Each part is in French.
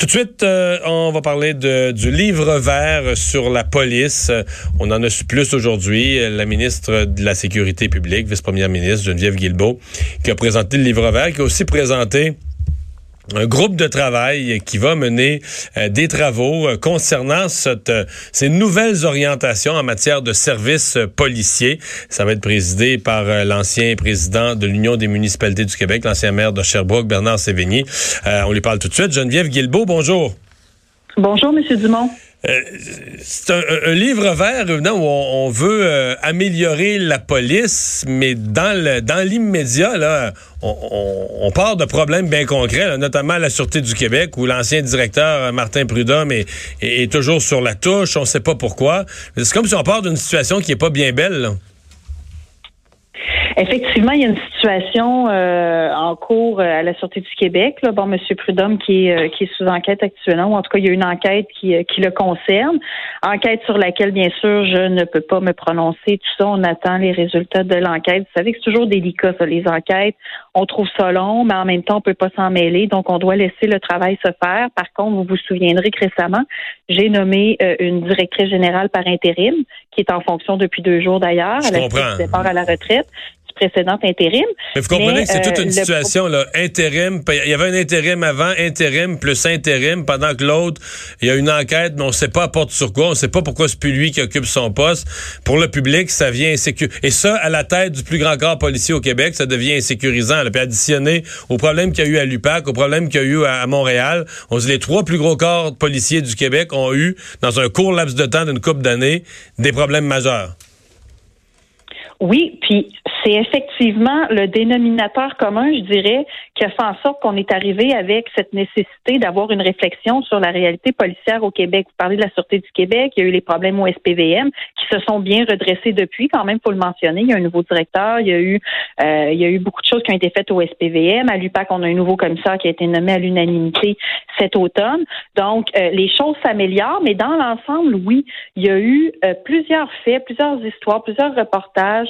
Tout de suite, euh, on va parler de, du livre vert sur la police. On en a su plus aujourd'hui. La ministre de la Sécurité publique, vice-première ministre Geneviève Guilbeault, qui a présenté le livre vert, qui a aussi présenté un groupe de travail qui va mener euh, des travaux euh, concernant cette, euh, ces nouvelles orientations en matière de services policiers. Ça va être présidé par l'ancien président de l'Union des municipalités du Québec, l'ancien maire de Sherbrooke, Bernard Sévigny. on lui parle tout de suite. Geneviève Guilbeault, bonjour. Bonjour, Monsieur Dumont. Euh, c'est un, livre vert où on, veut euh, améliorer la police, mais dans l'immédiat, là, on, part de problèmes bien concrets, notamment la Sûreté du Québec, où l'ancien directeur euh, Martin Prudhomme est, est, toujours sur la touche, on ne sait pas pourquoi. C'est comme si on part d'une situation qui est pas bien belle. Effectivement, il y a une situation euh, en cours euh, à la Sûreté du Québec. Là. Bon, M. Prudhomme qui est, euh, qui est sous enquête actuellement, ou en tout cas, il y a une enquête qui, qui le concerne. Enquête sur laquelle, bien sûr, je ne peux pas me prononcer. Tout ça, on attend les résultats de l'enquête. Vous savez que c'est toujours délicat, ça, les enquêtes. On trouve ça long, mais en même temps, on peut pas s'en mêler. Donc, on doit laisser le travail se faire. Par contre, vous vous souviendrez que récemment, j'ai nommé une directrice générale par intérim, qui est en fonction depuis deux jours d'ailleurs, à la départ à la retraite précédente intérim. Mais vous comprenez que c'est toute une euh, situation, là, intérim, il y avait un intérim avant, intérim plus intérim, pendant que l'autre, il y a une enquête, mais on ne sait pas à porte sur quoi, on ne sait pas pourquoi c'est plus lui qui occupe son poste. Pour le public, ça vient insécurisant. Et ça, à la tête du plus grand corps policier au Québec, ça devient insécurisant. Là. Puis additionné au problème qu'il y a eu à l'UPAC, au problème qu'il y a eu à, Montréal, on dit les trois plus gros corps policiers du Québec ont eu, dans un court laps de temps d'une couple d'années, des problèmes majeurs. Oui, puis c'est effectivement le dénominateur commun, je dirais, qui a fait en sorte qu'on est arrivé avec cette nécessité d'avoir une réflexion sur la réalité policière au Québec. Vous parlez de la Sûreté du Québec, il y a eu les problèmes au SPVM qui se sont bien redressés depuis, quand même, faut le mentionner. Il y a un nouveau directeur, il y a eu euh, il y a eu beaucoup de choses qui ont été faites au SPVM. À l'UPAC, on a un nouveau commissaire qui a été nommé à l'unanimité cet automne. Donc, euh, les choses s'améliorent, mais dans l'ensemble, oui, il y a eu euh, plusieurs faits, plusieurs histoires, plusieurs reportages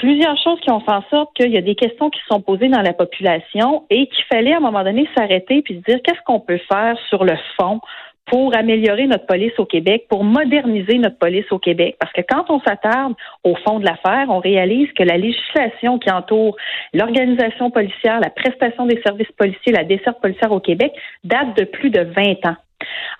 plusieurs choses qui ont fait en sorte qu'il y a des questions qui sont posées dans la population et qu'il fallait à un moment donné s'arrêter puis se dire qu'est-ce qu'on peut faire sur le fond pour améliorer notre police au Québec, pour moderniser notre police au Québec? Parce que quand on s'attarde au fond de l'affaire, on réalise que la législation qui entoure l'organisation policière, la prestation des services policiers, la desserte policière au Québec date de plus de 20 ans.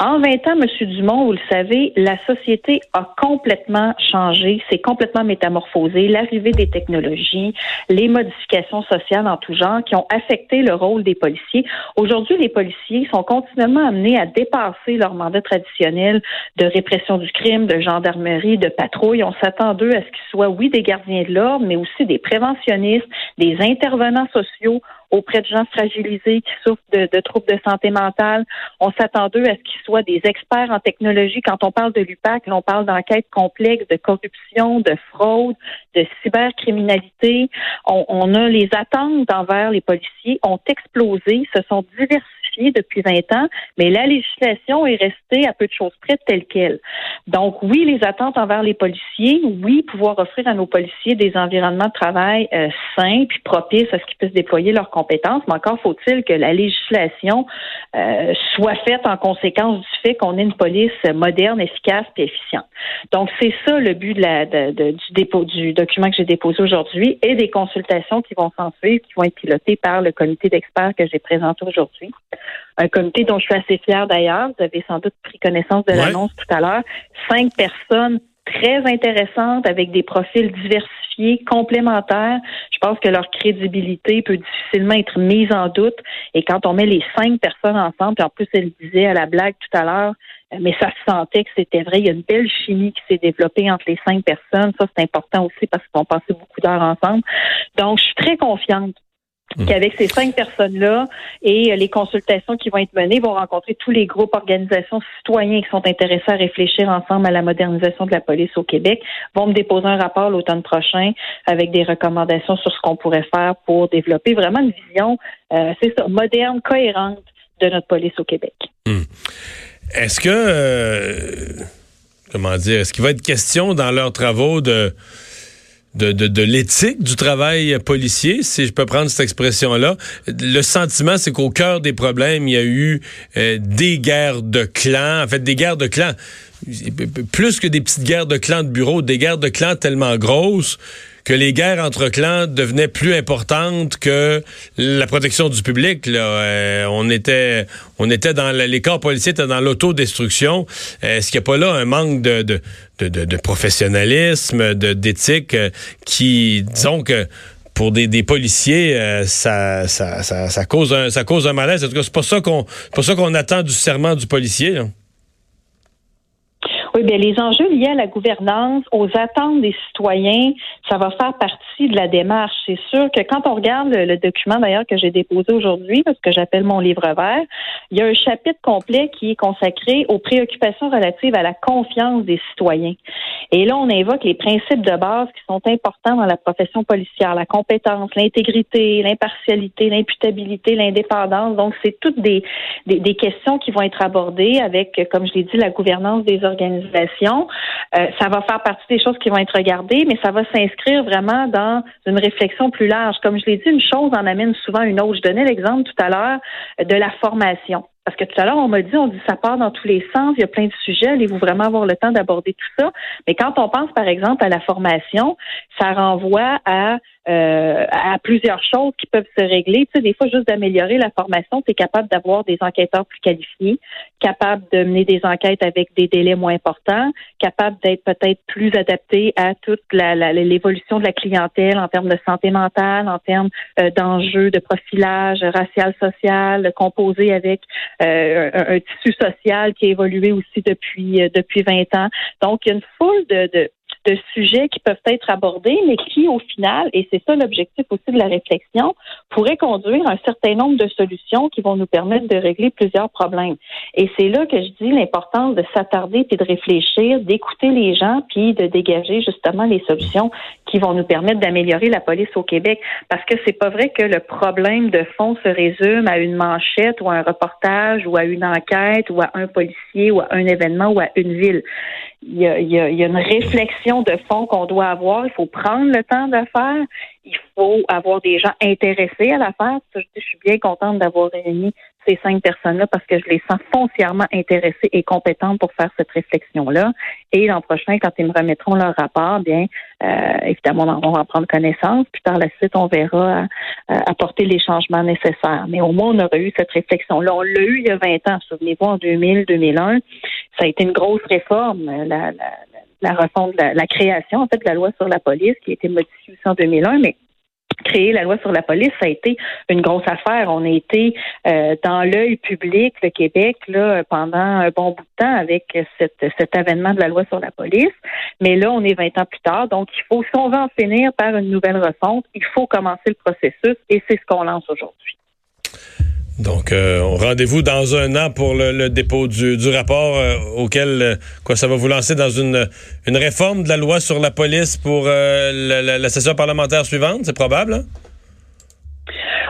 En 20 ans, M. Dumont, vous le savez, la société a complètement changé, c'est complètement métamorphosé. L'arrivée des technologies, les modifications sociales en tout genre qui ont affecté le rôle des policiers. Aujourd'hui, les policiers sont continuellement amenés à dépasser leur mandat traditionnel de répression du crime, de gendarmerie, de patrouille. On s'attend d'eux à ce qu'ils soient, oui, des gardiens de l'ordre, mais aussi des préventionnistes, des intervenants sociaux auprès de gens fragilisés qui souffrent de, troubles de santé mentale. On s'attend d'eux à ce qu'ils soient des experts en technologie. Quand on parle de l'UPAC, on parle d'enquêtes complexes, de corruption, de fraude, de cybercriminalité. On, on a les attentes envers les policiers ont explosé, se sont diversifiées depuis 20 ans, mais la législation est restée à peu de choses près telle qu'elle. Donc oui, les attentes envers les policiers, oui, pouvoir offrir à nos policiers des environnements de travail euh, sains puis propices à ce qu'ils puissent déployer leurs compétences, mais encore faut-il que la législation euh, soit faite en conséquence du fait qu'on ait une police moderne, efficace et efficiente. Donc c'est ça le but de la, du dépôt du document que j'ai déposé aujourd'hui et des consultations qui vont s'en suivre, qui vont être pilotées par le comité d'experts que j'ai présenté aujourd'hui un comité dont je suis assez fière d'ailleurs. Vous avez sans doute pris connaissance de l'annonce tout à l'heure. Cinq personnes très intéressantes avec des profils diversifiés, complémentaires. Je pense que leur crédibilité peut difficilement être mise en doute. Et quand on met les cinq personnes ensemble, puis en plus, elle disait à la blague tout à l'heure, mais ça se sentait que c'était vrai. Il y a une belle chimie qui s'est développée entre les cinq personnes. Ça, c'est important aussi parce qu'on passait beaucoup d'heures ensemble. Donc, je suis très confiante Mmh. qu'avec ces cinq personnes-là et euh, les consultations qui vont être menées, vont rencontrer tous les groupes, organisations, citoyens qui sont intéressés à réfléchir ensemble à la modernisation de la police au Québec, vont me déposer un rapport l'automne prochain avec des recommandations sur ce qu'on pourrait faire pour développer vraiment une vision, euh, c'est ça, moderne, cohérente de notre police au Québec. Mmh. Est-ce que, euh, comment dire, est-ce qu'il va être question dans leurs travaux de de, l'éthique du travail policier, si je peux prendre cette expression-là. Le sentiment, c'est qu'au cœur des problèmes, il y a eu euh, des guerres de clans, en fait, des guerres de clans, plus que des petites guerres de clans de bureau, des guerres de clans tellement grosses que les guerres entre clans devenaient plus importantes que la protection du public. Là. Euh, on était, on était dans les corps policiers étaient dans l'autodestruction. Euh, est-ce qu'il n'y a pas là un manque de, de, de, de professionnalisme, d'éthique, euh, qui, disons que pour des, des policiers, ça, ça, ça, cause un, ça cause un malaise? En tout cas, c'est pas ça qu'on, pas ça qu'on attend du serment du policier. Oui, bien, les enjeux liés à la gouvernance, aux attentes des citoyens, ça va faire partie de la démarche. C'est sûr que quand on regarde le, document d'ailleurs que j'ai déposé aujourd'hui, parce que j'appelle mon livre vert, il y a un chapitre complet qui est consacré aux préoccupations relatives à la confiance des citoyens. Et là, on invoque les principes de base qui sont importants dans la profession policière, la compétence, l'intégrité, l'impartialité, l'imputabilité, l'indépendance. Donc, c'est toutes des, des, des questions qui vont être abordées avec, comme je l'ai dit, la gouvernance des organisations euh, ça va faire partie des choses qui vont être regardées, mais ça va s'inscrire vraiment dans une réflexion plus large. Comme je l'ai dit, une chose en amène souvent une autre. Je donnais l'exemple tout à l'heure de la formation. Parce que tout à l'heure, on m'a dit, on dit ça part dans tous les sens, il y a plein de sujets, allez-vous vraiment avoir le temps d'aborder tout ça? Mais quand on pense, par exemple, à la formation, ça renvoie à euh, à plusieurs choses qui peuvent se régler. Tu sais, des fois, juste d'améliorer la formation, tu es capable d'avoir des enquêteurs plus qualifiés, capable de mener des enquêtes avec des délais moins importants, capable d'être peut-être plus adapté à toute l'évolution de la clientèle en termes de santé mentale, en termes euh, d'enjeux de profilage racial, social, composé avec euh, un, tissu social qui a évolué aussi depuis depuis 20 ans. Donc, il y a une foule de, de de sujets qui peuvent être abordés, mais qui, au final, et c'est ça l'objectif aussi de la réflexion, pourraient conduire un certain nombre de solutions qui vont nous permettre de régler plusieurs problèmes. Et c'est là que je dis l'importance de s'attarder puis de réfléchir, d'écouter les gens puis de dégager justement les solutions qui vont nous permettre d'améliorer la police au Québec. Parce que c'est pas vrai que le problème de fond se résume à une manchette ou à un reportage ou à une enquête ou à un policier ou à un événement ou à une ville il y, a, il, y a, il y a, une réflexion de fond qu'on doit avoir. Il faut prendre le temps de faire. Il faut avoir des gens intéressés à la faire. Je, je suis bien contente d'avoir réuni ces cinq personnes-là parce que je les sens foncièrement intéressées et compétentes pour faire cette réflexion-là. Et l'an prochain, quand ils me remettront leur rapport, bien, euh, évidemment, on va en prendre connaissance. Puis par la suite, on verra euh, apporter les changements nécessaires. Mais au moins, on aurait eu cette réflexion-là. On l'a eu il y a 20 ans. Souvenez-vous, en 2000, 2001, ça a été une grosse réforme. La, la, la refonte, la, la, création, en fait, de la loi sur la police qui a été modifiée en 2001, mais créer la loi sur la police, ça a été une grosse affaire. On a été euh, dans l'œil public, le Québec, là, pendant un bon bout de temps avec cet avènement de la loi sur la police. Mais là, on est 20 ans plus tard. Donc, il faut, si on veut en finir par une nouvelle refonte, il faut commencer le processus et c'est ce qu'on lance aujourd'hui. Donc, euh, rendez-vous dans un an pour le, dépôt du, rapport euh, auquel euh, quoi ça va vous lancer dans une, une réforme de la loi sur la police pour la, la, session parlementaire suivante, c'est probable? Hein?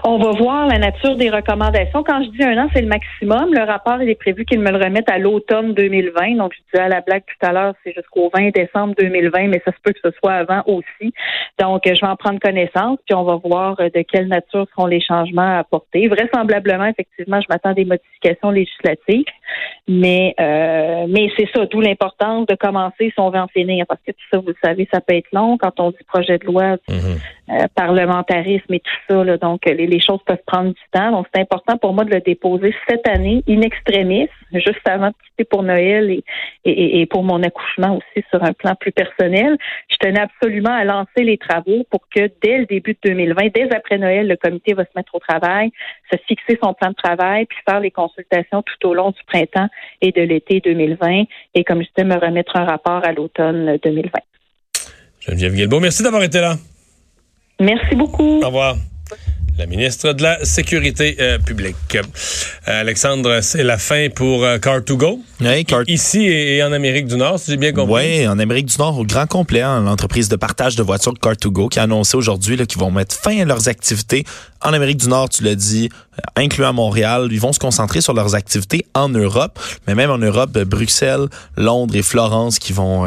On va voir la nature des recommandations. Quand je dis un an, c'est le maximum. Le rapport, il est prévu qu'il me le remette à l'automne 2020. Donc, je disais à la blague tout à l'heure, c'est jusqu'au 20 décembre 2020, mais ça se peut que ce soit avant aussi. Donc, je vais en prendre connaissance, puis on va voir euh, de quelle nature seront les changements à apporter. Vraisemblablement, effectivement, je m'attends à des modifications législatives, mais euh, mais c'est ça, d'où l'importance de commencer si on veut en finir, parce que tout ça, vous le savez, ça peut être long quand on dit projet de loi, mm-hmm. euh, parlementarisme et tout ça. Là, donc, les les choses peuvent prendre du temps. Donc, c'est important pour moi de le déposer cette année, in extremis, juste avant de quitter pour Noël et, et, et, pour mon accouchement aussi sur un plan plus personnel. Je tenais absolument à lancer les travaux pour que dès le début de 2020, dès après Noël, le comité va se mettre au travail, se fixer son plan de travail, puis faire les consultations tout au long du printemps et de l'été 2020. Et comme je disais, me remettre un rapport à l'automne 2020. Geneviève Guilbeault, merci d'avoir été là. Merci beaucoup. Au revoir. la ministre de la Sécurité euh, publique. Euh, Alexandre, c'est la fin pour euh, Car2Go. Oui, Car... Ici et, en Amérique du Nord, si j'ai bien compris. Oui, en Amérique du Nord, au grand complet, hein, l'entreprise de partage de voitures Car2Go qui a annoncé aujourd'hui qu'ils vont mettre fin à leurs activités en Amérique du Nord, tu l'as dit, incluant Montréal. Ils vont se concentrer sur leurs activités en Europe, mais même en Europe, Bruxelles, Londres et Florence qui vont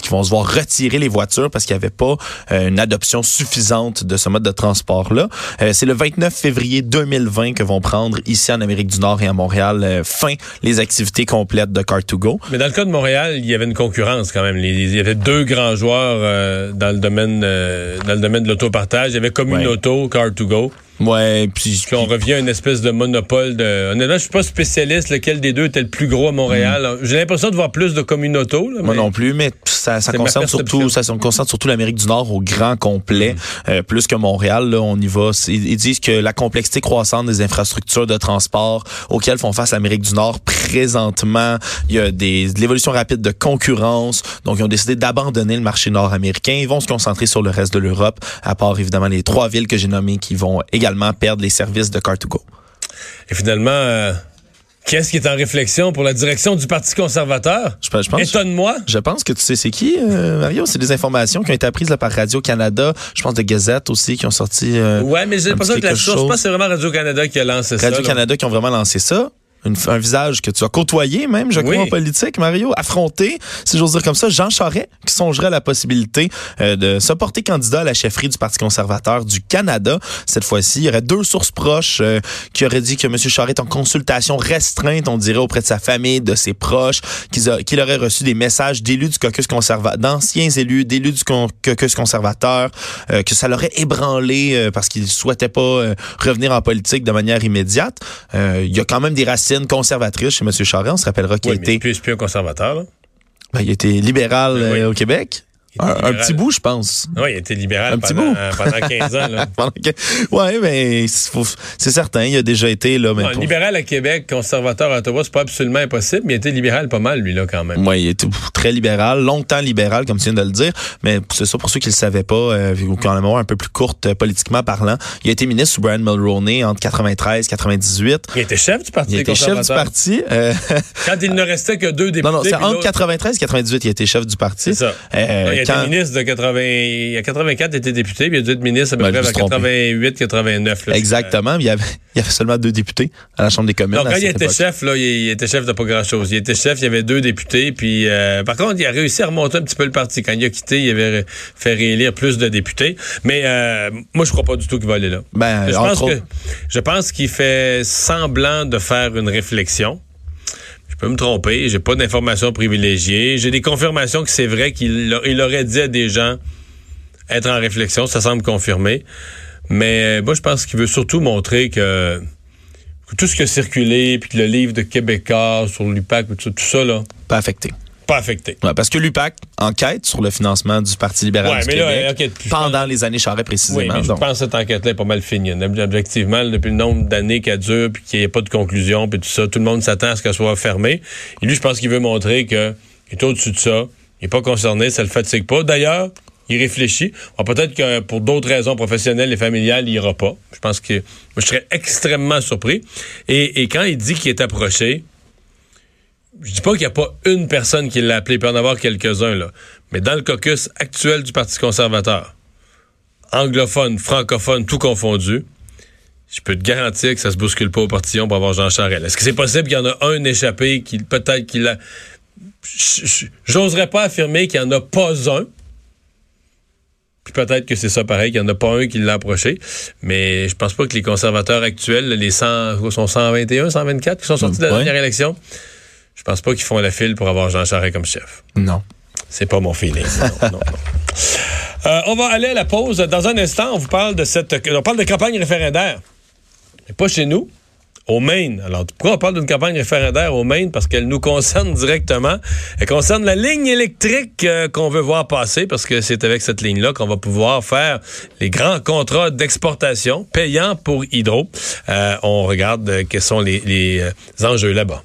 qui vont se voir retirer les voitures parce qu'il n'y avait pas une adoption suffisante de ce mode de transport-là. Euh, c'est le 29 février 2020 que vont prendre ici en Amérique du Nord et à Montréal euh, fin les activités complètes de Car2Go. Mais dans le cas de Montréal, il y avait une concurrence quand même. Il y avait deux grands joueurs euh, dans le domaine dans le domaine de l'autopartage. Il y avait Communauto, Car2Go. Ouais, puis, on revient à une espèce de monopole de. Honnêtement, je suis pas spécialiste lequel des deux était le plus gros à Montréal. Mm. J'ai l'impression de voir plus de communauto. Moi non plus, mais ça, ça concerne surtout ça concerne surtout l'Amérique du Nord au grand complet, mm. euh, plus que Montréal. Là, on y va. Ils disent que la complexité croissante des infrastructures de transport auxquelles font face l'Amérique du Nord présentement, il y a des l'évolution rapide de concurrence. Donc, ils ont décidé d'abandonner le marché nord-américain. Ils vont se concentrer sur le reste de l'Europe, à part évidemment les trois villes que j'ai nommées qui vont également perdre les services de Car2Go. Et finalement, euh, qu'est-ce qui est en réflexion pour la direction du Parti conservateur? Je, pense, Étonne-moi. Je pense que tu sais c'est qui, euh, Mario? C'est des informations qui ont été apprises par Radio-Canada, je pense de Gazette aussi, qui ont sorti. Euh, ouais, mais j'ai l'impression que la source, je pense que c'est vraiment Radio-Canada qui a lancé ça. Radio-Canada qui ont vraiment lancé ça un visage que tu as côtoyé même, je crois, en politique, Mario, affronté, si j'ose dire comme ça, Jean Charest, qui songerait à la possibilité euh, de se porter candidat à la chefferie du Parti conservateur du Canada. Cette fois-ci, il y aurait deux sources proches euh, qui auraient dit que M. Charest est en consultation restreinte, on dirait, auprès de sa famille, de ses proches, qu'il aurait reçu des messages d'élus du caucus conservateur, d'anciens élus, d'élus du caucus conservateur, euh, que ça l'aurait ébranlé parce qu'il souhaitait pas revenir en politique de manière immédiate. il y a quand même des racines conservatrice chez M. Charest. On se rappellera qu'il était. Plus, plus un conservateur, là. Ben, il était libéral ben euh, au Québec. Un, petit bout, je pense. Oui, il était libéral un pendant, petit bout. pendant 15 ans. Oui, mais c'est certain, il a déjà été là. Mais Libéral à Québec, conservateur à Ottawa, c'est pas absolument impossible, mais il était libéral pas mal, lui, là, quand même. Oui, il était très libéral, longtemps libéral, comme tu viens de le dire, mais c'est ça pour ceux qui le savaient pas, euh, ou qui ont la mémoire un peu plus courte euh, politiquement parlant. Il a été ministre sous Brian Mulroney entre 93 et 98. Il était chef du Parti Il était chef du parti. Euh... Quand il ne restait que deux députés. Non, non, c'est entre 93 et 98, il était chef du parti. C'est ça. Euh, il était ministre de 80. Il a 84, il était député, puis il a dû être ministre à peu près 88, 89. Exactement. Il y, avait, il y avait seulement deux députés à la Chambre des communes. Donc, quand il était chef, là, il, était chef de pas grand-chose. Il était chef, il y avait deux députés, puis euh, par contre, il a réussi à remonter un petit peu le parti. Quand il a quitté, il avait fait réélire plus de députés. Mais euh, moi, je crois pas du tout qu'il va aller là. Ben, je, pense que, je pense qu'il fait semblant de faire une réflexion peux me tromper, j'ai pas d'informations privilégiées. J'ai des confirmations que c'est vrai qu'il il aurait dit à des gens être en réflexion, ça semble confirmé. Mais euh, moi, je pense qu'il veut surtout montrer que, tout ce qui a circulé, puis que le livre de Québécois sur l'UPAC, tout, tout ça, là. Pas affecté pas affecté. parce que l'UPAC enquête sur le financement du Parti libéral du Québec pendant les années Charest précisément. Oui, je pense que cette enquête-là est pas mal finie. Objectivement, depuis le nombre d'années qu'elle dure, puis qu'il n'y ait pas de conclusion, puis tout ça, tout le monde s'attend à ce qu'elle soit fermée. Et lui, je pense qu'il veut montrer qu'il est au-dessus de ça, il n'est pas concerné, ça le fatigue pas. D'ailleurs, il réfléchit. Peut-être que pour d'autres raisons professionnelles et familiales, il ira pas. Je pense que je serais extrêmement surpris. Et, et quand il dit qu'il est approché, je dis pas qu'il n'y a pas une personne qui l'a appelé, il peut en avoir quelques-uns, là. Mais dans le caucus actuel du Parti conservateur, anglophone, francophone, tout confondu, je peux te garantir que ça se bouscule pas au portillon pour avoir Jean Charest. Est-ce que c'est possible qu'il y en a un échappé qui peut-être qu'il a. J'oserais pas affirmer qu'il n'y en a pas un. Puis peut-être que c'est ça pareil, qu'il n'y en a pas un qui l'a approché. Mais je pense pas que les conservateurs actuels, les 100, sont 121, 124 qui sont sortis de la dernière élection, je pense pas qu'ils font la file pour avoir Jean Charest comme chef. Non. C'est pas mon feeling. Euh, on va aller à la pause. Dans un instant, on vous parle de cette. On parle de campagne référendaire. Mais pas chez nous. Au Maine. Alors, pourquoi on parle d'une campagne référendaire au Maine? Parce qu'elle nous concerne directement. Elle concerne la ligne électrique euh, qu'on veut voir passer, parce que c'est avec cette ligne-là qu'on va pouvoir faire les grands contrats d'exportation payants pour Hydro. Euh, on regarde quels sont les enjeux là-bas.